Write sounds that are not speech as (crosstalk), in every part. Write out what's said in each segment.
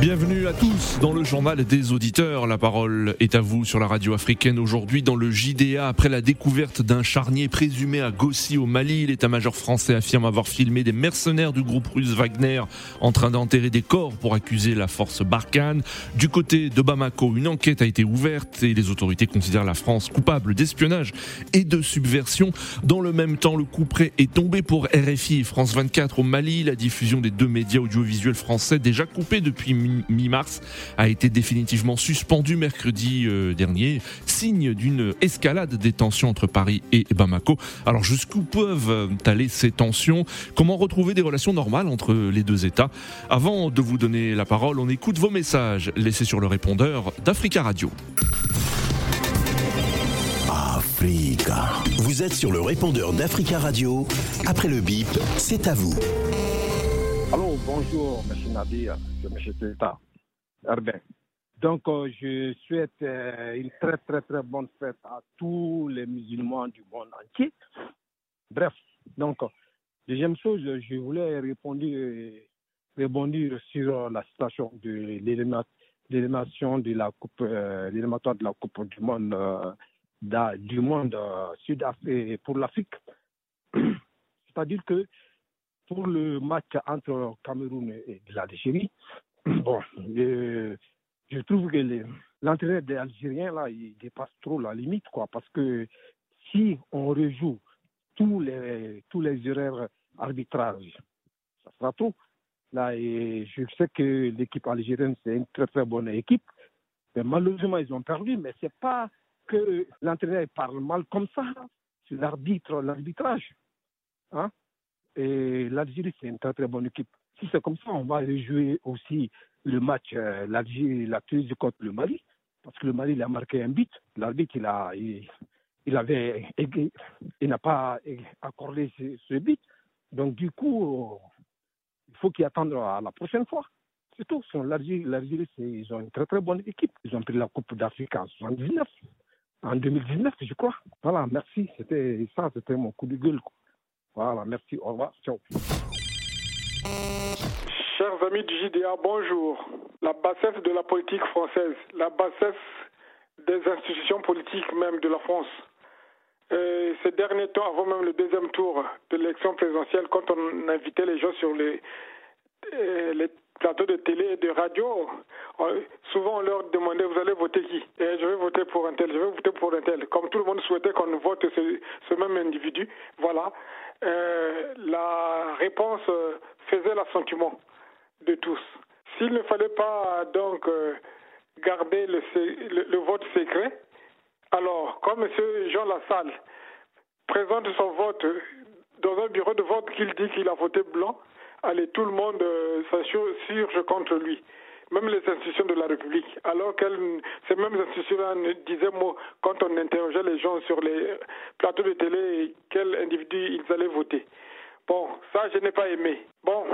Bienvenue à tous dans le journal des auditeurs. La parole est à vous sur la radio africaine aujourd'hui dans le JDA. Après la découverte d'un charnier présumé à Gossi au Mali, l'état-major français affirme avoir filmé des mercenaires du groupe russe Wagner en train d'enterrer des corps pour accuser la force Barkhane. Du côté de Bamako, une enquête a été ouverte et les autorités considèrent la France coupable d'espionnage et de subversion. Dans le même temps, le coup près est tombé pour RFI France 24 au Mali. La diffusion des deux médias audiovisuels français déjà coupés depuis mi-mars a été définitivement suspendu mercredi euh, dernier, signe d'une escalade des tensions entre Paris et Bamako. Alors jusqu'où peuvent euh, aller ces tensions? Comment retrouver des relations normales entre les deux États? Avant de vous donner la parole, on écoute vos messages laissés sur le répondeur d'Africa Radio. Africa. Vous êtes sur le répondeur d'Africa Radio. Après le bip, c'est à vous. Allô, bonjour, M. Nadir, M. Teta. Herbin. Donc, euh, je souhaite euh, une très, très, très bonne fête à tous les musulmans du monde entier. Bref, donc, deuxième chose, je voulais répondre, rebondir sur la situation de l'élimination de la coupe, euh, de la Coupe du Monde, da- du monde sud pour l'Afrique. (clears throat) C'est-à-dire que pour le match entre Cameroun et l'Algérie, (clears throat) bon, je trouve que l'entraîneur des Algériens, là, dépasse trop la limite, quoi, parce que si on rejoue tous les, tous les erreurs arbitrages, ça sera trop. Là, et je sais que l'équipe algérienne, c'est une très, très bonne équipe, mais malheureusement, ils ont perdu, mais c'est pas que l'entraîneur parle mal comme ça, c'est l'arbitre, l'arbitrage. Hein? Et l'Algérie, c'est une très très bonne équipe. Si c'est comme ça, on va jouer aussi le match, euh, l'Algérie, la Tunisie contre le Mali, parce que le Mali, il a marqué un but. L'arbitre, il, a, il, il avait, il n'a pas accordé ce, ce but. Donc, du coup, il faut qu'ils attendent à la prochaine fois. C'est tout. L'Algérie, ils ont une très très bonne équipe. Ils ont pris la Coupe d'Afrique en 79, en 2019, je crois. Voilà, merci. C'était ça, c'était mon coup de gueule. Voilà, merci. Au revoir. Ciao. Chers amis du JDA, bonjour. La bassesse de la politique française, la bassesse des institutions politiques même de la France. Euh, ces derniers temps, avant même le deuxième tour de l'élection présidentielle, quand on invitait les gens sur les, euh, plateaux de télé et de radio, on- souvent on leur demandait vous allez voter qui? Et je vais voter pour un tel, je vais voter pour un tel. Comme tout le monde souhaitait qu'on vote ce même individu, voilà. Euh, la réponse euh, faisait l'assentiment de tous. S'il ne fallait pas donc euh, garder le, vote secret, alors comme M. Jean Lassalle présente son vote dans un bureau de vote qu'il dit qu'il a voté blanc, allez, tout le monde s'insurge contre lui. Même les institutions de la République. Alors que ces mêmes institutions-là disaient, moi, quand on interrogeait les gens sur les plateaux de télé, quel individu ils allaient voter. Bon, ça, je n'ai pas aimé. Bon,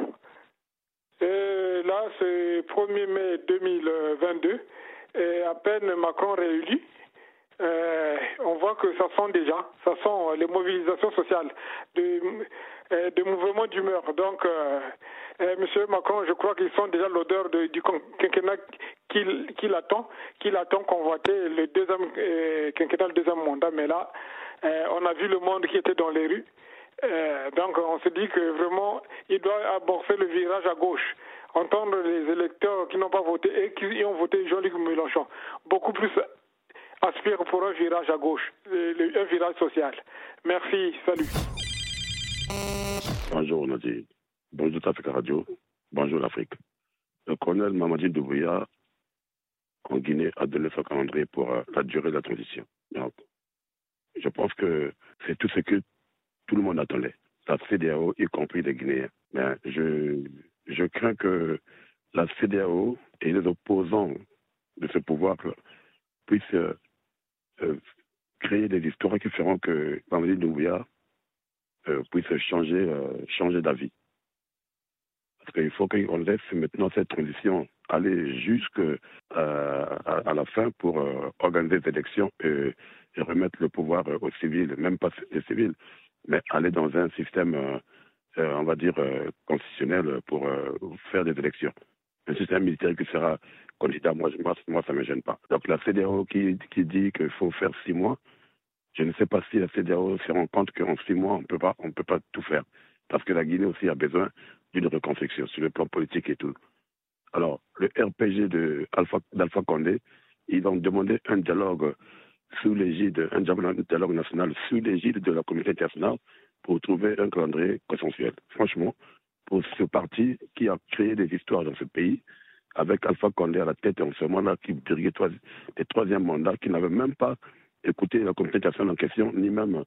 euh, là, c'est 1er mai 2022. Et à peine Macron réélu, euh, on voit que ça sent déjà, ça sent les mobilisations sociales, de, euh, mouvements d'humeur. Donc, euh, Monsieur Macron, je crois qu'ils sont déjà l'odeur de- du quinquennat qu'il attend, qu'il attend convoiter le deuxième euh, quinquennat, le deuxième mandat. Mais là, euh, on a vu le monde qui était dans les rues. Donc on se dit que vraiment, il doit amorcer le virage à gauche, entendre les électeurs qui n'ont pas voté et qui ont voté Jean-Luc Mélenchon. Beaucoup plus aspire pour un virage à gauche, un virage social. Merci, salut. Bonjour Nadir. Bonjour Africa Radio. Bonjour l'Afrique. Le colonel Mamadi Doumbouya en Guinée a donné son calendrier pour euh, la durée de la transition. Donc, je pense que c'est tout ce que tout le monde attendait. La CDAO, y compris les Guinéens. Mais je, je crains que la CDAO et les opposants de ce pouvoir puissent euh, euh, créer des histoires qui feront que Mamadi Doumbouya puisse changer, changer d'avis. Qu'il faut qu'on laisse maintenant cette transition aller jusqu'à à, à la fin pour euh, organiser des élections et, et remettre le pouvoir euh, aux civils, même pas les civils, mais aller dans un système, on va dire, constitutionnel pour faire des élections. Un système militaire qui sera candidat, moi, ça ne me gêne pas. Donc la CDAO qui, qui dit qu'il faut faire six mois, je ne sais pas si la CDAO se rend compte qu'en six mois, on on peut pas tout faire. Parce que la Guinée aussi a besoin d'une reconstruction sur le plan politique et tout. Alors, le RPG d'Alpha Condé, ils ont demandé un dialogue sous l'égide, un dialogue national sous l'égide de la communauté internationale pour trouver un calendrier consensuel. Franchement, pour ce parti qui a créé des histoires dans ce pays, avec Alpha Condé à la tête en ce moment-là, qui dirigeait des troisième mandats, qui n'avait même pas écouté la communauté internationale en question, ni même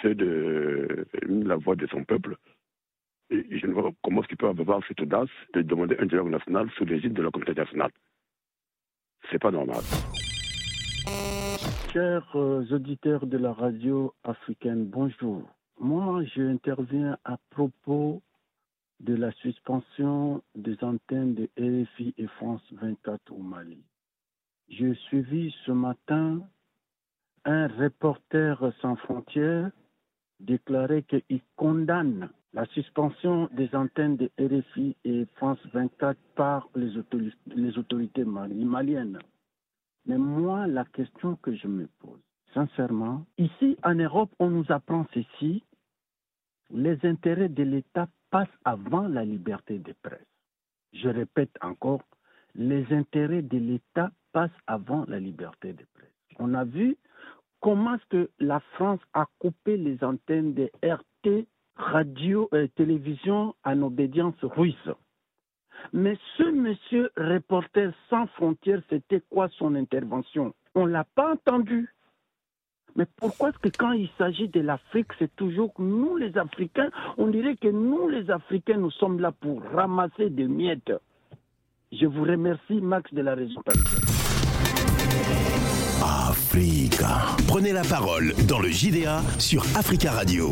ceux de la voix de son peuple. Je ne vois pas comment il peut avoir cette audace de demander un dialogue national sous l'égide de la communauté internationale. C'est pas normal. Chers euh, auditeurs de la radio africaine, bonjour. Moi, j'interviens à propos de la suspension des antennes de RFI et France 24 au Mali. J'ai suivi ce matin un reporter sans frontières déclarer qu'il condamne la suspension des antennes de RFI et France 24 par les les autorités maliennes. Mais moi, la question que je me pose, sincèrement, ici en Europe, on nous apprend ceci, les intérêts de l'État passent avant la liberté de presse. Je répète encore, les intérêts de l'État passent avant la liberté de presse. On a vu comment que la France a coupé les antennes de RT, radio et télévision en obédience russe. Mais ce monsieur reporter sans frontières, c'était quoi son intervention? On ne l'a pas entendu. Mais pourquoi est-ce que quand il s'agit de l'Afrique, c'est toujours nous les Africains, on dirait que nous les Africains, nous sommes là pour ramasser des miettes. Je vous remercie, Max de la région Africa. Prenez la parole dans le JDA sur Africa Radio.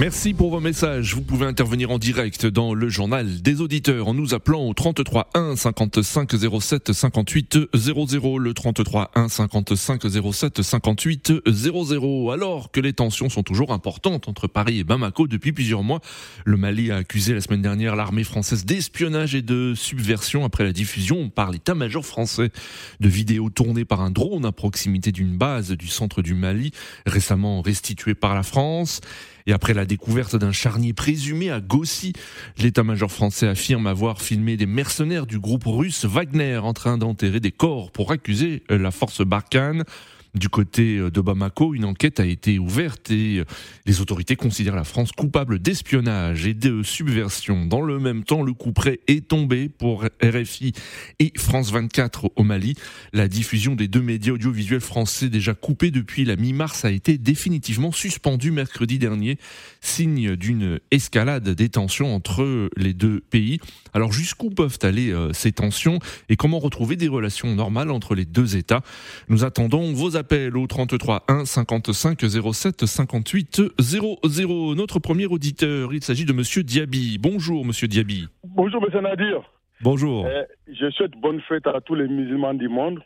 Merci pour vos messages. Vous pouvez intervenir en direct dans le journal des auditeurs en nous appelant au 33 1 55 07 58 00 le 33 1 55 07 58 00 alors que les tensions sont toujours importantes entre Paris et Bamako depuis plusieurs mois. Le Mali a accusé la semaine dernière l'armée française d'espionnage et de subversion après la diffusion par l'état-major français de vidéos tournées par un drone à proximité d'une base du centre du Mali récemment restituée par la France. Et après la découverte d'un charnier présumé à Gossi, l'état-major français affirme avoir filmé des mercenaires du groupe russe Wagner en train d'enterrer des corps pour accuser la force Barkhane. Du côté euh, de Bamako, une enquête a été ouverte et euh, les autorités considèrent la France coupable d'espionnage et de subversion. Dans le même temps, le coup près est tombé pour RFI et France 24 au Mali. La diffusion des deux médias audiovisuels français déjà coupés depuis la mi-mars a été définitivement suspendue mercredi dernier, signe d'une escalade des tensions entre les deux pays. Alors jusqu'où peuvent aller euh, ces tensions et comment retrouver des relations normales entre les deux États? Nous attendons vos appel au 33 1 55 07 58 00. Notre premier auditeur, il s'agit de Monsieur Diaby. Bonjour Monsieur Diaby. Bonjour Monsieur Nadir. Bonjour. Euh, je souhaite bonne fête à tous les musulmans du monde.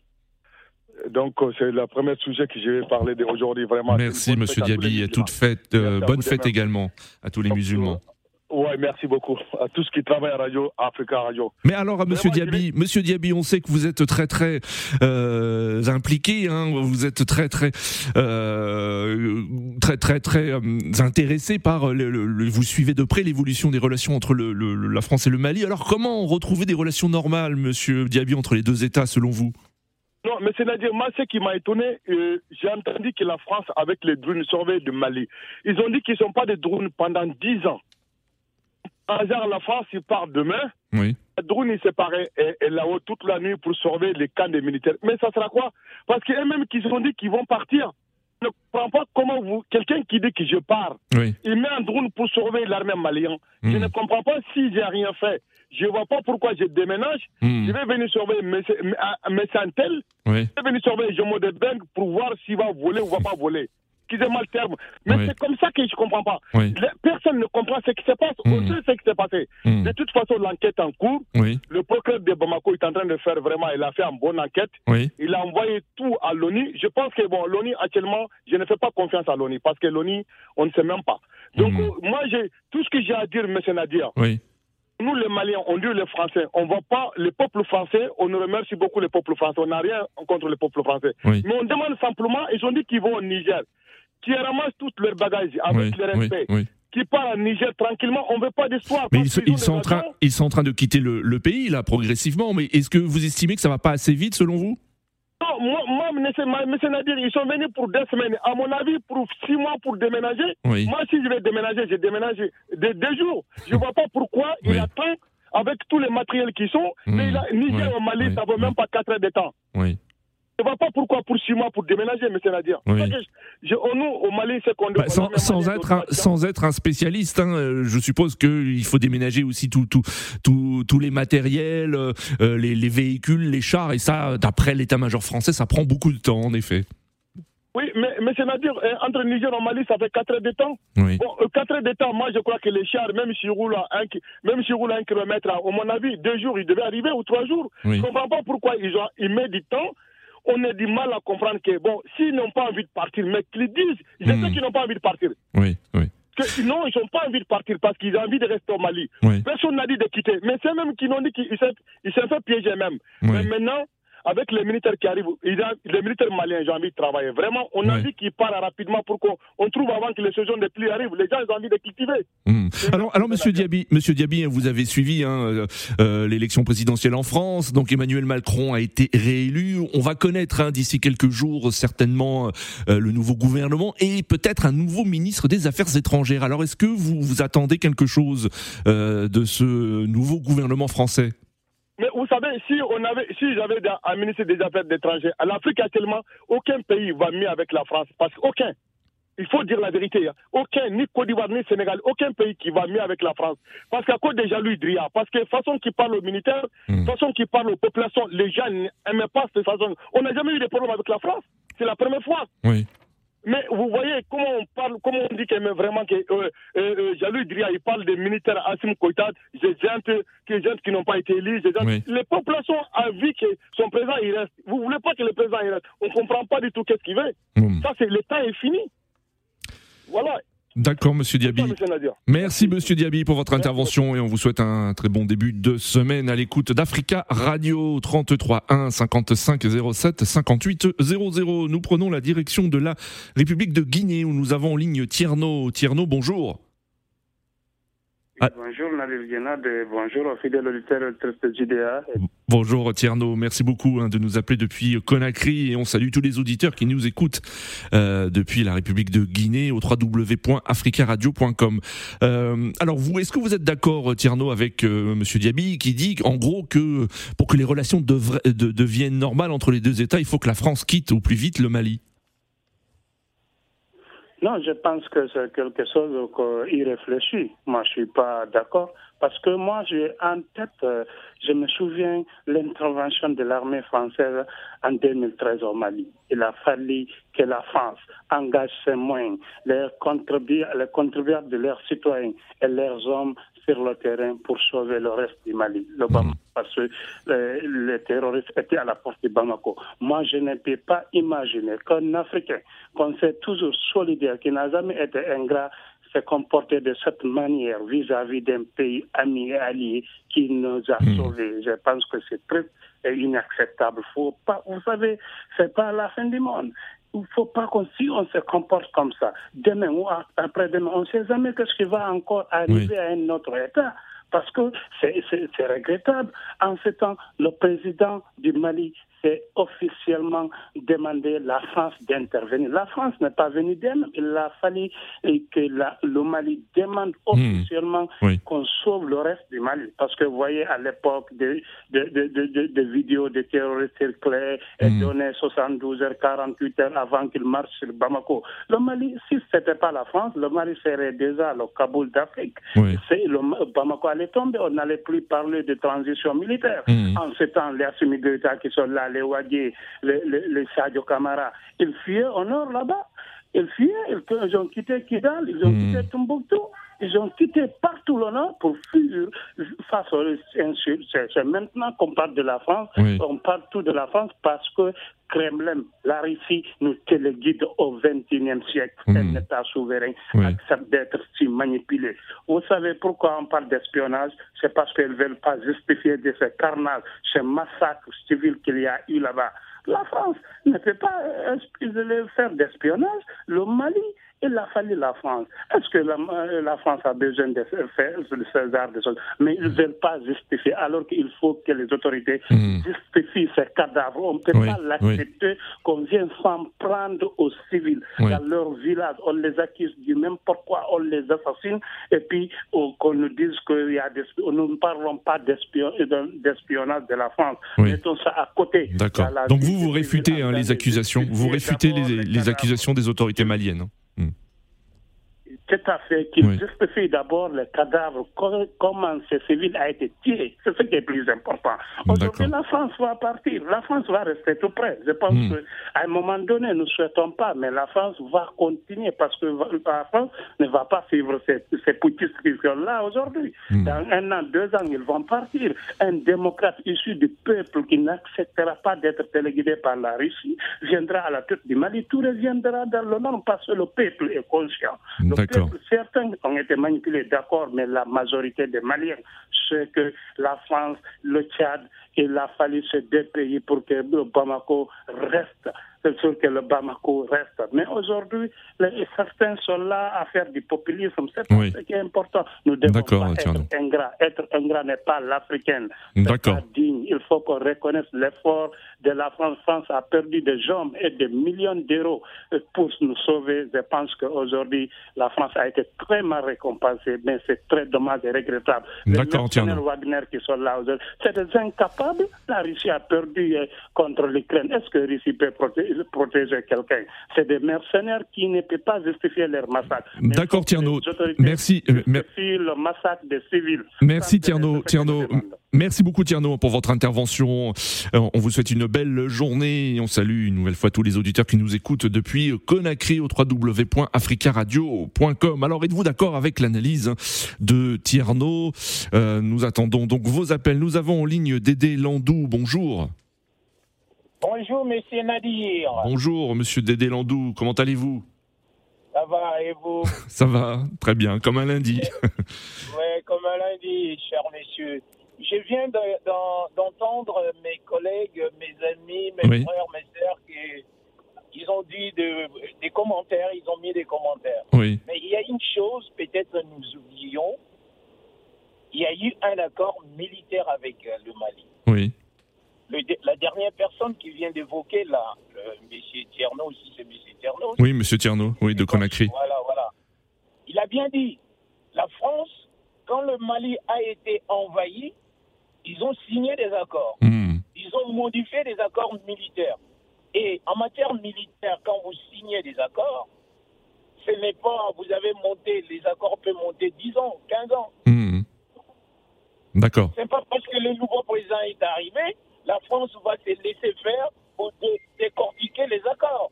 Donc, euh, c'est le premier sujet que je vais parler aujourd'hui. Vraiment. Merci, Monsieur Diaby. Et toute fête, euh, bonne fête également à tous les musulmans. Oui, merci beaucoup à tous qui travaillent à Radio Africa Radio. Mais alors, Monsieur Diaby, Monsieur Diaby, on sait que vous êtes très très euh, impliqué, hein, vous êtes très très euh, très très très euh, intéressé par le, vous suivez de près l'évolution des relations entre le, la France et le Mali. Alors, comment retrouver des relations normales, Monsieur Diaby, entre les deux États, selon vous? Non, mais c'est-à-dire, moi, ce qui m'a étonné, euh, j'ai entendu que la France, avec les drones, surveille le Mali. Ils ont dit qu'ils ne sont pas des drones pendant 10 ans hasard, la France, il part demain. Oui. Le drone, il s'est paré là-haut toute la nuit pour surveiller les camps des militaires. Mais ça sera quoi? Parce qu'eux-mêmes qui se sont dit qu'ils vont partir. Je ne comprends pas comment vous, quelqu'un qui dit que je pars, il met un drone pour surveiller l'armée malienne. Je hmm. ne comprends pas si j'ai rien fait. Je ne vois pas pourquoi je déménage. Hmm. Je vais venir surveiller mes, mes, mes oui. Je vais venir surveiller Jomo de Beng pour voir s'il va voler ou va pas voler. Excusez-moi le terme. Mais c'est comme ça que je ne comprends pas. Personne ne comprend ce qui se passe. On hmm. sait ce qui s'est passé. Hmm. De toute façon, l'enquête en cours. Le procureur de Bamako est en train de faire vraiment, il a fait une bonne enquête. Il a envoyé tout à l'ONU. Je pense que, bon, l'ONU, actuellement, je ne fais pas confiance à l'ONU parce que l'ONU, on ne sait même pas. Donc, euh, moi, j'ai tout ce que j'ai à dire, M. Nadir. Nous, les Maliens, on dit les Français, on ne voit pas le peuple français, on nous remercie beaucoup le peuple français, on n'a rien contre le peuple français. Mais on demande simplement, ils ont dit qu'ils vont au Niger, qui ramassent tous leurs bagages avec le respect. qui partent au Niger tranquillement, on ne veut pas d'histoire. Mais ils, sont en train, ils sont en train de quitter le, le pays, là, progressivement. Mais est-ce que vous estimez que ça ne va pas assez vite, selon vous? Non, moi, moi M. Nadir, ils sont venus pour deux semaines. À mon avis, pour six mois pour déménager. Moi, si je vais déménager, j'ai déménagé de deux jours. Je ne vois pas pourquoi il attend avec tous les matériels qui sont. Mais il a, Niger au Mali, ça ne vaut même pas quatre heures de temps. Oui. Je ne vois pas pourquoi pour six mois pour déménager, M. Nadir. Oui. Je, nous, au Mali, c'est qu'on bah, sans, sans être un, sans être un spécialiste, hein, euh, je suppose qu'il faut déménager aussi tous tout, tout, tous les matériels, euh, euh, les, les, véhicules, les chars, et ça, d'après l'état-major français, ça prend beaucoup de temps, en effet. Oui, mais, mais c'est dire entre Niger et Mali, ça fait 4 heures de temps. Oui. Bon, 4 heures de temps, moi je crois que les chars, même s'ils roulent à 1 même s'ils roulent un kilomètre, à mon avis, deux jours, ils devaient arriver ou trois jours. Je ne comprends pas pourquoi ils, ont, ils mettent du temps on a du mal à comprendre que, bon, s'ils n'ont pas envie de partir, mais qu'ils disent, je sais hmm. qu'ils n'ont pas envie de partir. Oui, oui. Que, non, ils n'ont pas envie de partir parce qu'ils ont envie de rester au Mali. Personne n'a dit de quitter. Mais c'est même qu'ils ont dit qu'ils s'est fait piéger même. Mais maintenant, avec les militaires qui arrivent, les militaires maliens, j'ai envie de travailler. Vraiment, on a dit qu'ils partent rapidement pour qu'on trouve avant que les saisons de pluie arrivent. Les gens, ils ont envie de cultiver. Hmm. Alors, alors Monsieur Diaby, Monsieur Diaby, vous avez suivi hein, euh, euh, l'élection présidentielle en France. Donc Emmanuel Macron a été réélu. On va connaître hein, d'ici quelques jours certainement euh, le nouveau gouvernement et peut-être un nouveau ministre des Affaires étrangères. Alors, est-ce que vous, vous attendez quelque chose de ce nouveau gouvernement français? Mais vous savez, si on avait, si j'avais un ministre des Affaires étrangères, à l'Afrique actuellement, aucun pays va mieux avec la France. Parce qu'aucun. Il faut dire la vérité. Hein. Aucun, ni Côte d'Ivoire, ni Sénégal, aucun pays qui va mieux avec la France. Parce qu'à cause déjà lui, Dria, parce que façon qu'il parle aux militaires, mm. façon qu'il parle aux populations, les gens n'aiment pas cette façon. On n'a jamais eu de problème avec la France. C'est la première fois. Oui. Mais vous voyez comment on parle, comment on dit que vraiment que euh, euh, euh Jalou Dria, il parle des militaires Assim Koïta, des gens, gens qui n'ont pas été élus. Les populations ont envie que son président il reste. Vous ne voulez pas que le président il reste. On ne comprend pas du tout qu'est-ce qu'il veut. Mm. Ça, c'est le temps est fini. Voilà. D'accord, Monsieur Diaby. Merci, Monsieur Diaby, pour votre intervention et on vous souhaite un très bon début de semaine à l'écoute d'Africa Radio 33 1 55 07 58 00. Nous prenons la direction de la République de Guinée où nous avons en ligne Tierno. Tierno, bonjour. Ah. Bonjour Nadir Guénade, bonjour aux fidèles auditeurs de JDA. Bonjour Tierno, merci beaucoup hein, de nous appeler depuis Conakry et on salue tous les auditeurs qui nous écoutent euh, depuis la République de Guinée au www.africaradio.com. Euh, alors vous, est-ce que vous êtes d'accord Tierno avec euh, Monsieur Diaby qui dit en gros que pour que les relations deviennent normales entre les deux États, il faut que la France quitte au plus vite le Mali? Non, je pense que c'est quelque chose qu'il réfléchit. Moi, je suis pas d'accord. Parce que moi, j'ai en tête, euh, je me souviens l'intervention de l'armée française en 2013 au Mali. Il a fallu que la France engage ses moyens, les contribuables de leurs citoyens et leurs hommes sur le terrain pour sauver le reste du Mali, le Bamako, parce que euh, les terroristes étaient à la porte du Bamako. Moi, je ne peux pas imaginer qu'un Africain, qu'on sait toujours solidaire, qui n'a jamais été ingrat, se comporter de cette manière vis-à-vis d'un pays ami et allié qui nous a hmm. sauvés. Je pense que c'est très inacceptable. Faut pas, vous savez, c'est pas la fin du monde il ne faut pas qu'on si on se comporte comme ça, demain ou après-demain, on ne sait jamais ce qui va encore arriver à un autre État. Parce que c'est regrettable. En ce temps, le président du Mali c'est officiellement demander la France d'intervenir. La France n'est pas venue d'elle, il a fallu que la, le Mali demande hmm. officiellement qu'on sauve le reste du Mali. Parce que vous voyez, à l'époque, des de, vidéos de terroristes circulaient et mmh. donnaient 72 heures, 48 heures avant qu'ils marchent sur Bamako. Le Mali, si ce n'était pas la France, le Mali serait déjà le Kaboul d'Afrique. Le Bamako allait tomber, on n'allait plus parler de transition militaire. Hmm. En ce temps, les militaires qui sont là, les Wadi, les, les, les Sadio Camara, ils fuyaient au nord là-bas. ils fuyaient, ils, ont quitté Kidal, ils ont hmm. quitté Tombouctou. Ils ont quitté partout le nord pour fuir face aux insultes. C'est maintenant qu'on parle de la France. On parle tout de la France parce que Kremlin, la Russie, nous téléguide au XXIe siècle. Hmm. Un État souverain accepte d'être si manipulé. Vous savez pourquoi on parle d'espionnage? C'est parce qu'ils ne veulent pas justifier de ce carnage, ce massacre civil qu'il y a eu là-bas. La France ne peut pas euh, faire d'espionnage. Le Mali il a fallu la France. Est-ce que la, France a besoin de faire ce genre de choses? Mais ils ne veulent pas justifier, alors qu'il faut que les autorités hmm. justifient ces cadavres. On ne peut pas l'accepter qu'on vienne s'en prendre aux civils dans leur village. On les accuse du n'importe quoi, on les assassine, et puis qu'on nous dise qu'il y a des... Nous ne parlons pas d'espionnage de la France. Mettons ça à côté. D'accord. Donc vous, vous réfutez hein, les accusations, vous réfutez les, les accusations des autorités maliennes tout à fait, qui justifie d'abord le cadavre, comment ce civil a été tiré. C'est ce qui est plus important. Aujourd'hui, la France va partir. La France va rester tout près. Je pense hmm. qu'à un moment donné, nous ne souhaitons pas, mais la France va continuer parce que la France ne va pas suivre ces, ces sont là aujourd'hui. Hmm. Dans un an, deux ans, ils vont partir. Un démocrate issu du peuple qui n'acceptera pas d'être téléguidé par la Russie viendra à la tête du Mali. Tout reviendra dans le nom parce que le peuple est conscient. Certains ont été manipulés, d'accord, mais la majorité des Maliens, c'est que la France, le Tchad, il a fallu ces deux pour que Bamako reste c'est sûr que le Bamako reste. Mais aujourd'hui, certains sont là à faire du populisme. C'est ce qui est important. Nous devons pas être ingrats. Être ingrat n'est pas l'africaine. D'accord. digne. Il faut qu'on reconnaisse l'effort de la France. France a perdu des hommes et des millions d'euros pour nous sauver. Je pense qu'aujourd'hui, la France a été très mal récompensée, mais c'est très dommage et regrettable. D'accord, Les Wagner qui sont là aujourd'hui, c'est des incapables. La Russie a perdu euh, contre l'Ukraine. Est-ce que la Russie peut protéger protéger quelqu'un. C'est des mercenaires qui ne peuvent pas justifier leur massacre. D'accord, Tierno. Merci. Euh, le massacre des civils. Merci, Tierno. Tierno. Merci beaucoup Tierno pour votre intervention. Euh, on vous souhaite une belle journée on salue une nouvelle fois tous les auditeurs qui nous écoutent depuis Conakry au www.africaradio.com. Alors êtes-vous d'accord avec l'analyse de Tierno euh, Nous attendons donc vos appels. Nous avons en ligne Dédé Landou. Bonjour. Bonjour, monsieur Nadir. Bonjour, monsieur Dédé Landou. Comment allez-vous? Ça va, et vous? (laughs) Ça va, très bien, comme un lundi. oui, comme un lundi, cher monsieur. Je viens d'entendre mes collègues, mes amis, mes frères, mes sœurs qui ils ont dit des commentaires, ils ont mis des commentaires. Oui. Mais il y a une chose, peut-être nous oublions, il y a eu un accord militaire avec euh, le Mali. La dernière personne qui vient d'évoquer là, M. Tierno, aussi c'est M. Tierno. Oui, M. Tierno, oui, de Conakry. Voilà, voilà. Il a bien dit, la France, quand le Mali a été envahi, ils ont signé des accords. Hmm. Ils ont modifié des accords militaires. Et en matière militaire, quand vous signez des accords, ce n'est pas, vous avez monté, les accords peuvent monter 10 ans, 15 ans. Hmm. D'accord. C'est pas parce que le nouveau président est arrivé la France va se laisser faire pour décortiquer les accords.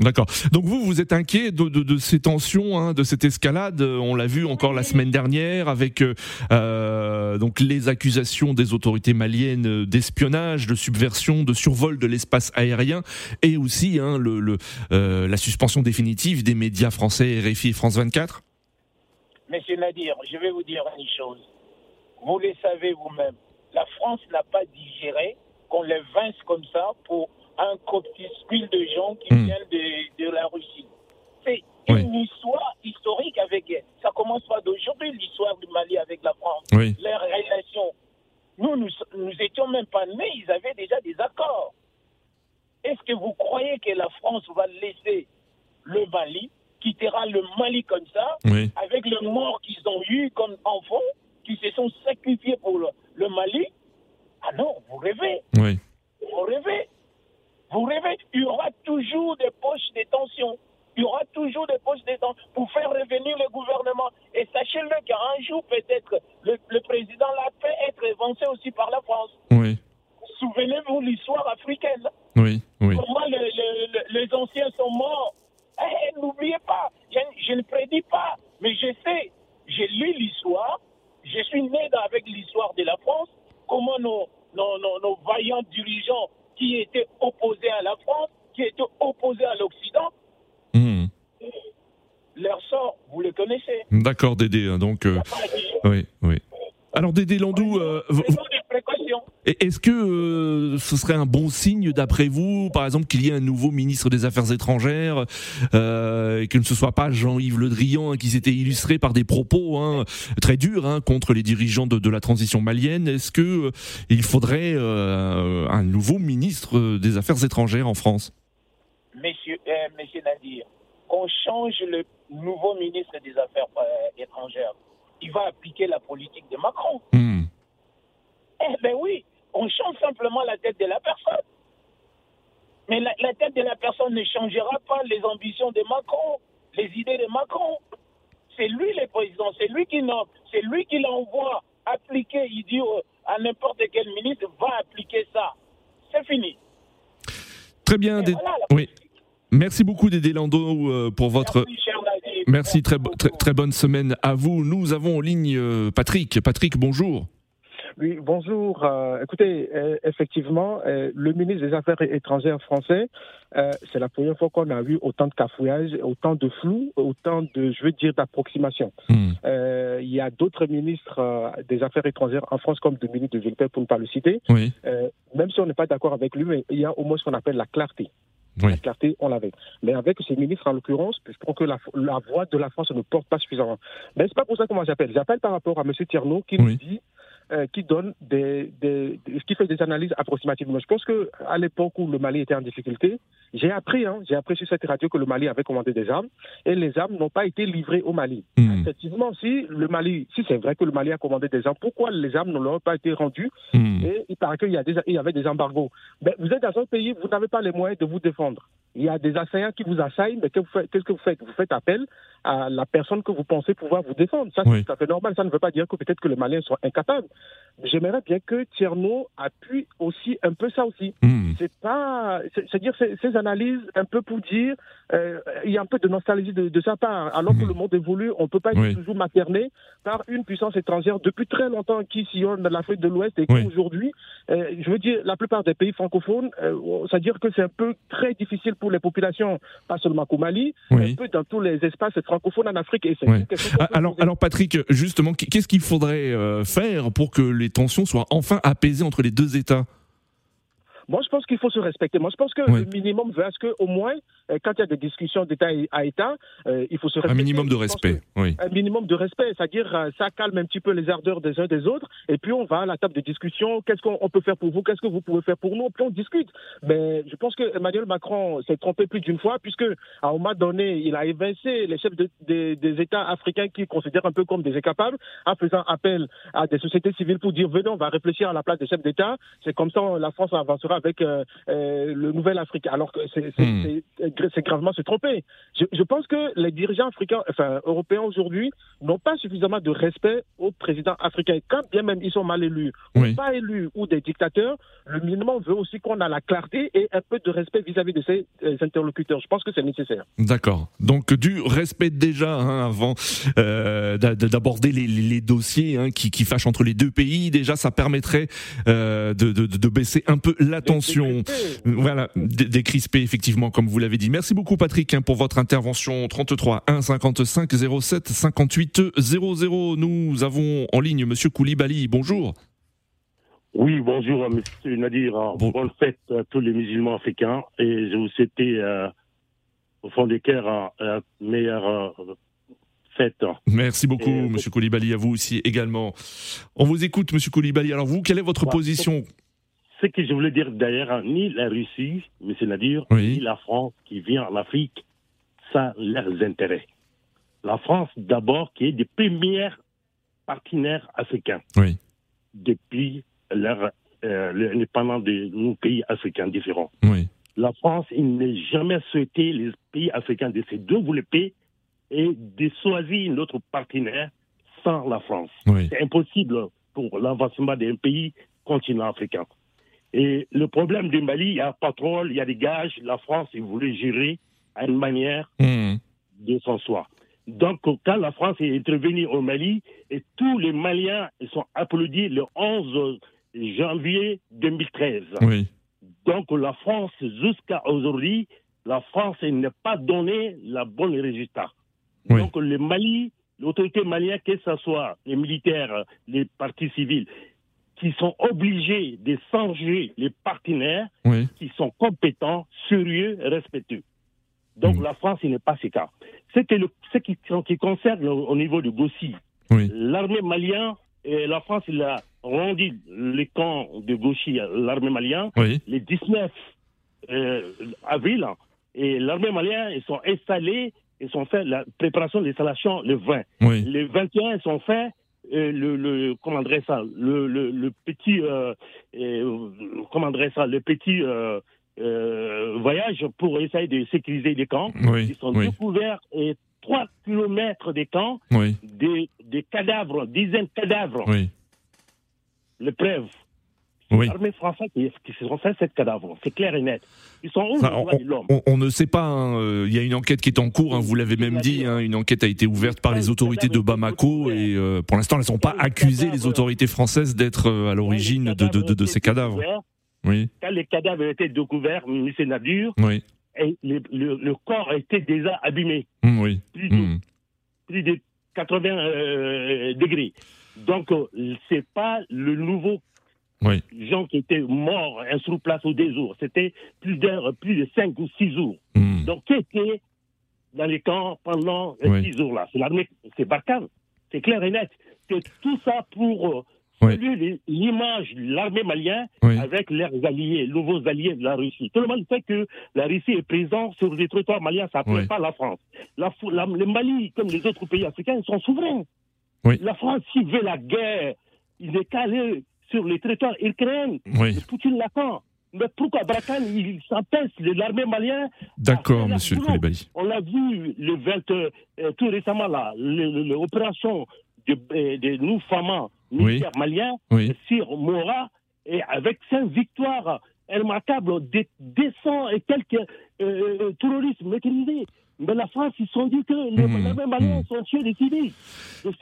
D'accord. Donc vous, vous êtes inquiet de, ces tensions, hein, de cette escalade. On l'a vu encore la semaine dernière avec euh, euh, donc les accusations des autorités maliennes d'espionnage, de subversion, de survol de l'espace aérien, et aussi hein, le, euh, la suspension définitive des médias français RFI et France 24. Monsieur Nadir, je vais vous dire une chose. Vous le savez vous-même la France n'a pas digéré qu'on les vince comme ça pour un corpuscule de gens qui hmm. viennent de, la Russie. C'est une histoire historique avec elle. Ça commence pas d'aujourd'hui, l'histoire du Mali avec la France. Oui. Les relations. Nous, nous, nous étions même pas nés, ils avaient déjà des accords. Est-ce que vous croyez que la France va laisser le Mali, quittera le Mali comme ça, avec le mort qu'ils ont eu comme enfants, qui se sont sacrifiés pour le, Mali. Ah non, vous rêvez. Oui. Vous rêvez. Vous rêvez. Il y aura toujours des poches de tension. Il y aura toujours des poches de tension pour faire revenir le gouvernement. Et sachez-le qu'un jour, peut-être, le, président l'a fait être avancé aussi par la France. Oui. Souvenez-vous de l'histoire africaine. Oui, oui. Comment les anciens sont morts. Eh, eh, n'oubliez pas, je, je ne prédis pas, mais je sais, j'ai lu l'histoire, je suis né avec l'histoire de la France, comment nos, vaillants dirigeants qui étaient opposés à la France, qui étaient opposés à l'Occident, hmm. leur sort, vous le connaissez. D'accord, Dédé. Hein, donc, euh, oui, oui. Alors Dédé Landou, est-ce que euh, ce serait un bon signe d'après vous, par exemple, qu'il y ait un nouveau ministre des Affaires étrangères, euh, et que ce soit pas Jean-Yves Le Drian hein, qui s'était illustré par des propos hein, très durs hein, contre les dirigeants de, la transition malienne? Est-ce que euh, il faudrait un nouveau ministre des Affaires étrangères en France? Monsieur, Monsieur Nadir, qu'on change le nouveau ministre des Affaires étrangères, il va appliquer la politique de Macron. Hmm. Eh ben oui, on change simplement la tête de la personne. Mais la, tête de la personne ne changera pas les ambitions de Macron, les idées de Macron. C'est lui le président, c'est lui qui nomme, c'est lui qui l'envoie appliquer, il dit à n'importe quel ministre, va appliquer ça. C'est fini. Très bien. oui. Merci beaucoup, Dédé Lando, euh, pour votre... Merci, très, très, très, bonne semaine à vous. Nous avons en ligne euh, Patrick. Patrick, bonjour. Oui, bonjour. Euh, écoutez, euh, effectivement, euh, le ministre des Affaires étrangères français, c'est la première fois qu'on a vu autant de cafouillage, autant de flou, autant de, je veux dire, d'approximation. Hmm. Il y a d'autres ministres des Affaires étrangères en France, comme Dominique de Villepin, pour ne pas le citer. Oui. même si on n'est pas d'accord avec lui, mais il y a au moins ce qu'on appelle la clarté. La clarté, on l'avait. Mais avec ces ministres, en l'occurrence, je pense que la, voix de la France ne porte pas suffisamment. Mais c'est pas pour ça que moi j'appelle. J'appelle par rapport à M. Tierno qui nous dit euh, qui donne des, des, qui fait des analyses approximatives. je pense que à l'époque où le Mali était en difficulté, j'ai appris, hein, j'ai appris sur cette radio que le Mali avait commandé des armes et les armes n'ont pas été livrées au Mali. Hmm. Effectivement, si le Mali, si c'est vrai que le Mali a commandé des armes, pourquoi les armes ne leur ont pas été rendues hmm. Et il paraît qu'il y, a il y avait des embargos. Mais vous êtes dans un pays, vous n'avez pas les moyens de vous défendre. Il y a des assaillants qui vous assaillent, mais qu'est-ce que vous faites? Vous faites appel à la personne que vous pensez pouvoir vous défendre. Ça, c'est tout à fait normal. Ça ne veut pas dire que peut-être que les Maliens sont incapables. J'aimerais bien que Tierno appuie aussi un peu ça aussi. Hmm. C'est pas, c'est-à-dire ces, analyses un peu pour dire, euh, il y a un peu de nostalgie de, sa part. Alors que hmm. le monde évolue, on ne peut pas être toujours materné par une puissance étrangère depuis très longtemps qui sillonne l'Afrique de l'Ouest et qui aujourd'hui, euh, je veux dire, la plupart des pays francophones, euh, c'est-à-dire que c'est un peu très difficile pour les populations, pas seulement au Mali, un peu dans tous les espaces francophones en Afrique. Et ah, alors, alors Patrick, justement, qu'est-ce qu'il faudrait faire pour que les tensions soient enfin apaisées entre les deux États moi, je pense qu'il faut se respecter. Moi, je pense que le minimum veut ce qu'au moins, euh, quand il y a des discussions d'État à État, euh, il faut se respecter. Un minimum de respect, oui. Un minimum de respect, c'est-à-dire euh, ça calme un petit peu les ardeurs des uns des autres, et puis on va à la table de discussion. Qu'est-ce qu'on peut faire pour vous? Qu'est-ce que vous pouvez faire pour nous? Puis on discute. Mais je pense que Emmanuel Macron s'est trompé plus d'une fois, puisque à un moment donné, il a évincé les chefs des États africains qui considèrent un peu comme des incapables, en faisant appel à des sociétés civiles pour dire venez, on va réfléchir à la place des chefs d'État. C'est comme ça la France avancera avec euh, euh, le nouvel Afrique, alors que c'est hmm. gravement se tromper. Je, pense que les dirigeants africains, enfin européens aujourd'hui, n'ont pas suffisamment de respect aux présidents africains. Quand bien même ils sont mal élus, ou pas élus, ou des dictateurs, le minimum veut aussi qu'on a la clarté et un peu de respect vis-à-vis de ces euh, interlocuteurs. Je pense que c'est nécessaire. D'accord. Donc du respect déjà hein, avant d'aborder les, dossiers hein, qui, fâchent entre les deux pays. Déjà, ça permettrait de, de, baisser un peu l'attention voilà, décrispé effectivement, comme vous l'avez dit. Merci beaucoup Patrick hein, pour votre intervention. 33 1 55 07 58 00. Nous avons en ligne Monsieur Koulibaly. Bonjour. Oui, bonjour Monsieur Nadir. Bonne fête à tous les musulmans africains et je vous souhaite euh, au fond des cœurs la meilleure euh, fête. Merci beaucoup, Monsieur Koulibaly, à vous aussi également. On vous écoute, Monsieur Koulibaly. Alors vous, quelle est votre position ce que je voulais dire d'ailleurs, ni la Russie, M. Nadir, ni la France qui vient en Afrique, ça leurs intérêts. La France, d'abord, qui est des premiers partenaires africains depuis leur, euh, l'indépendance de nos pays africains différents. La France, il n'a jamais souhaité les pays africains de se développer et de choisir notre partenaire sans la France. C'est impossible pour l'avancement d'un pays continent africain. Et le problème du Mali, il y a pétrole, il y a des gages. La France, il voulait gérer à une manière hmm. de son soi. Donc, quand la France est intervenue au Mali, et tous les Maliens sont applaudis le 11 janvier 2013. Oui. Donc, la France, jusqu'à aujourd'hui, la France n'a pas donné la bonne résultat. Donc le Mali, l'autorité malienne, que ce soit les militaires, les partis civils, qui sont obligés de changer les partenaires qui sont compétents, sérieux, respectueux. Donc la France, il n'est pas ce cas. Que ce qui, qui, concerne au niveau de Gossi, l'armée malienne, et la France, il a rendu les camps de Gossi, l'armée malienne, les 19 euh, avril, et l'armée malienne, ils sont installés, ils sont fait la préparation de l'installation le 20. Les 21, ils sont faits le, le, comment ça, le, le, le petit, euh, comment ça, le petit euh, euh, voyage pour essayer de sécuriser les camps. Ils sont découverts et 3 kilomètres des camps, des, des, cadavres, dizaines de cadavres. Les preuves. L'armée française qui, qui se fait cette cadavre, c'est clair et net. Ils sont où on, on, ne sait pas. Hein, euh, il y a une enquête qui est en cours. Hein, vous l'avez même dit. Hein, une enquête a été ouverte par les autorités de Bamako et euh, pour l'instant, elles ne sont pas accusées les autorités françaises d'être euh, à l'origine de, de, de, ces cadavres. Oui. Quand les cadavres ont été découverts, M. Nadur, oui. et le, le, corps a été déjà abîmé. Mmh, oui. Plus de, mmh. plus de 80 degrés. Donc, c'est pas le nouveau oui. gens qui étaient morts un sur place ou des jours. C'était plus, plus de 5 ou 6 jours. Hmm. Donc, qui était dans les camps pendant ces 6 jours-là? C'est l'armée, c'est Barkhane. C'est clair et net. C'est tout ça pour euh, l'image de l'armée malienne avec leurs alliés, nouveaux alliés de la Russie. Tout le monde sait que la Russie est présente sur les territoires maliens, ça ne pas la France. La, le Mali, comme les autres pays africains, ils sont souverains. La France, s'il veut la guerre, il est calé sur les territoires ukrainiens. Oui. Poutine l'attend. Mais pourquoi Brakan, il s'empêche de l'armée malienne? D'accord, monsieur Koulibaly. On l'a vu le 20, euh, tout récemment, là, l'opération de, euh, de, nous, femmes militaires maliens, sur Mora, et avec cinq victoires remarquables, des, des et quelques euh, terroristes maîtrisés. Mais la France, ils se sont dit que les, mmh, mêmes Maliens mmh. sont tués des civils.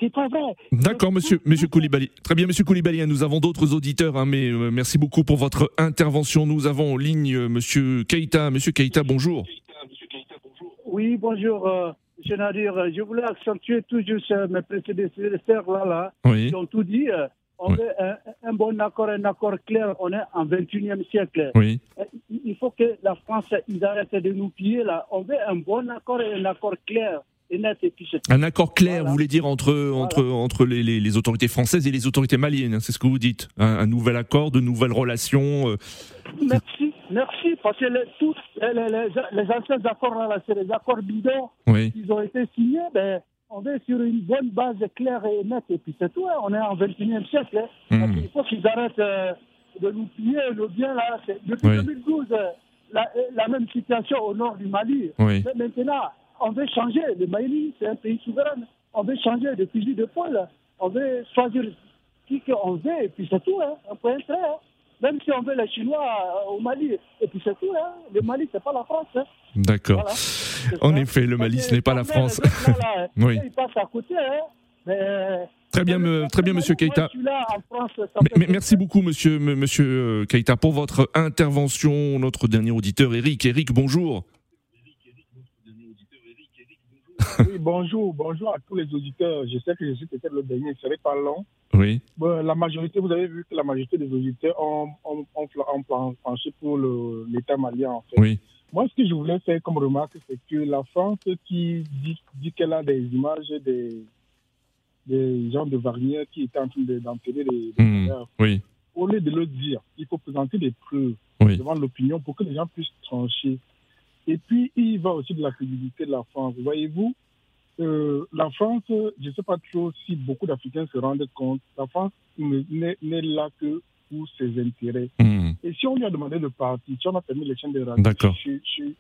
C'est pas vrai. D'accord, monsieur, monsieur Koulibaly. Très bien, monsieur Koulibaly. Hein, nous avons d'autres auditeurs, hein, mais euh, merci beaucoup pour votre intervention. Nous avons en ligne euh, monsieur Keïta. Monsieur Keïta, bonjour. Oui, bonjour. Euh, monsieur Nadir, je voulais accentuer tout juste mes prédécesseurs là, là, oui. qui ont tout dit. On veut un, bon accord, un accord clair. On est en 21e siècle. Oui. Il faut que la France, ils arrêtent de nous piller là. On veut un bon accord et un accord clair. Et net, et puis un accord clair, vous voulez dire, entre, entre, entre les, les, autorités françaises et les autorités maliennes, hein, c'est ce que vous dites un, nouvel accord, de nouvelles relations euh. Merci, merci, parce que les, tous les, les, anciens accords, c'est les accords bidons oui. qui ont été signés. Ben, on est sur une bonne base claire et nette, et puis c'est tout. Hein. On est en 21e siècle. Hein. Hmm. Il faut qu'ils arrêtent euh, de nous piller le bien. Là. Depuis 2012, euh, la, la, même situation au nord du Mali. Mais maintenant, on veut changer. Le Mali, c'est un pays souverain. On veut changer de fusil de poil. On veut choisir qui qu'on veut, et puis c'est tout. Hein. Un point très. Hein. Même si on veut les Chinois euh, au Mali, et puis c'est tout. Hein. Le Mali, c'est pas la France. Hein. D'accord. (laughs) En effet, le Mali, ce n'est pas la France. (laughs) oui. Très bien, très bien, Monsieur Keita. Merci beaucoup, Monsieur, Monsieur euh, Keita, pour votre intervention. Notre dernier auditeur, Eric. Eric, bonjour. Oui, bonjour, bonjour à tous les auditeurs. Je sais que je suis peut-être le dernier, ce serait pas long. Oui. la majorité, vous avez vu que la majorité des auditeurs ont, ont, ont, penché pour l'État malien, en fait. Oui. Moi, ce que je voulais faire comme remarque, c'est que la France qui dit, dit qu'elle a des images des, des gens de Wagner qui étaient en train d'enterrer les, les mmh, oui. au lieu de le dire, il faut présenter des preuves devant l'opinion pour que les gens puissent trancher. Et puis, il va aussi de la crédibilité de la France. Voyez-vous, euh, la France, je ne sais pas trop si beaucoup d'Africains se rendent compte, la France n'est là que pour ses intérêts. Hmm. Et si on lui a demandé de partir, si on a permis les chaînes de radio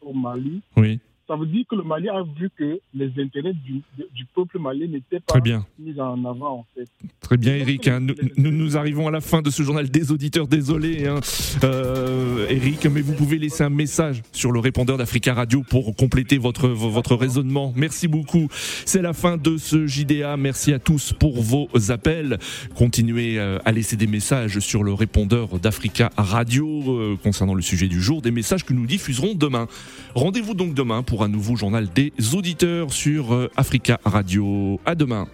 au Mali, oui ça veut dire que le Mali a vu que les intérêts du, peuple malien n'étaient pas mis en avant, en fait. Très bien, Eric. Hein. nous, nous, arrivons à la fin de ce journal des auditeurs. Désolé, hein. euh, Eric, mais vous pouvez laisser un message sur le répondeur d'Africa Radio pour compléter votre, votre raisonnement. Merci beaucoup. C'est la fin de ce JDA. Merci à tous pour vos appels. Continuez euh, à laisser des messages sur le répondeur d'Africa Radio euh, concernant le sujet du jour, des messages que nous diffuserons demain. Rendez-vous donc demain pour pour un nouveau journal des auditeurs sur Africa Radio. À demain.